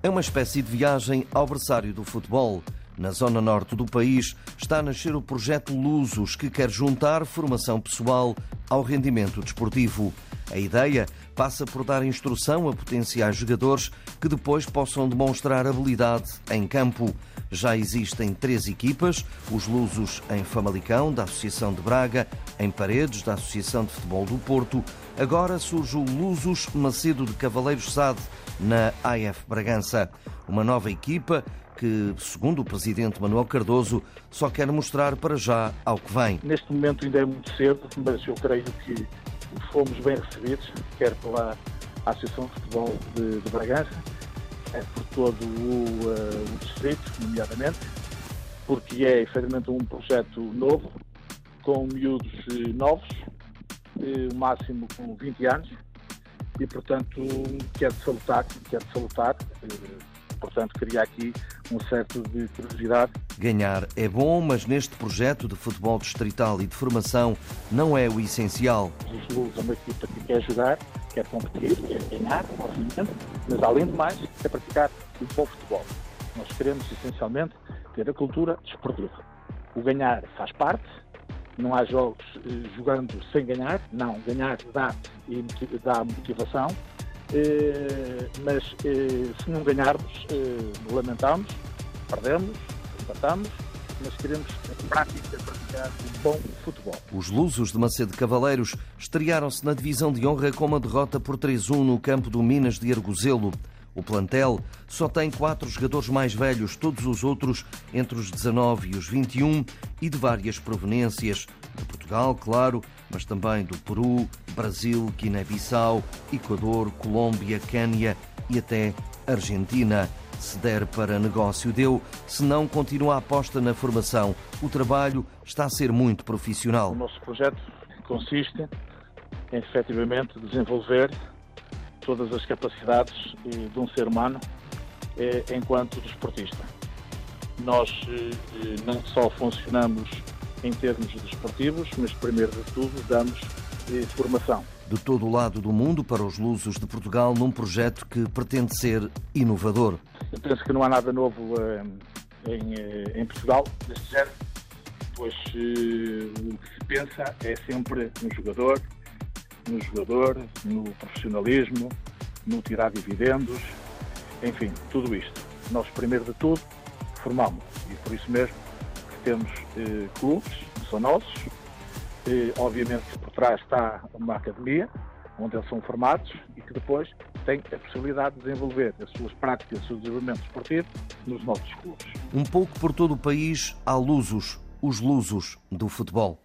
É uma espécie de viagem ao berçário do futebol. Na zona norte do país está a nascer o projeto Lusos, que quer juntar formação pessoal ao rendimento desportivo. A ideia passa por dar instrução a potenciais jogadores que depois possam demonstrar habilidade em campo. Já existem três equipas: os Lusos em Famalicão, da Associação de Braga, em Paredes, da Associação de Futebol do Porto. Agora surge o Lusos Macedo de Cavaleiros Sade, na AF Bragança. Uma nova equipa que, segundo o presidente Manuel Cardoso, só quer mostrar para já ao que vem. Neste momento ainda é muito cedo, mas eu creio que fomos bem recebidos, quer pela Associação de Futebol de, de Bragança, é por todo o, uh, o, distrito, nomeadamente, porque é efetivamente um projeto novo, com miúdos uh, novos, o máximo com 20 anos, e portanto quer salutar, quer salutar, portanto queria aqui um certo de curiosidade. Ganhar é bom, mas neste projeto de futebol distrital e de formação não é o essencial. Os Luz é uma equipa que quer jogar, quer competir, quer ganhar, obviamente, mas além de mais, quer praticar um bom futebol. Nós queremos essencialmente ter a cultura desportiva. O ganhar faz parte, não há jogos eh, jogando sem ganhar, não, ganhar dá, e dá motivação, mas eh, se não ganharmos, eh, lamentamos, perdemos, empatamos, mas queremos em prática praticar um bom futebol. Os Lusos de Macedo Cavaleiros estrearam-se na divisão de honra com uma derrota por 3-1 no campo do Minas de Arguzelo. O plantel só tem quatro jogadores mais velhos, todos os outros entre os 19 e os 21 e de várias proveniências. De Portugal, claro, mas também do Peru, Brasil, Guiné-Bissau, Equador, Colômbia, Quênia e até Argentina. Se der para negócio, deu. Se não, continua a aposta na formação. O trabalho está a ser muito profissional. O nosso projeto consiste em efetivamente desenvolver todas as capacidades eh, de um ser humano eh, enquanto desportista. Nós eh, não só funcionamos em termos desportivos, mas primeiro de tudo damos formação. De todo o lado do mundo para os lusos de Portugal num projeto que pretende ser inovador. Eu penso que não há nada novo em, em Portugal deste género, pois o que se pensa é sempre no jogador, no jogador, no profissionalismo, no tirar dividendos, enfim, tudo isto. Nós, primeiro de tudo, formamos e por isso mesmo temos eh, clubes, que são nossos, eh, obviamente que por trás está uma academia, onde eles são formados e que depois têm a possibilidade de desenvolver as suas práticas, o seu desenvolvimento esportivo nos nossos clubes. Um pouco por todo o país há lusos, os lusos do futebol.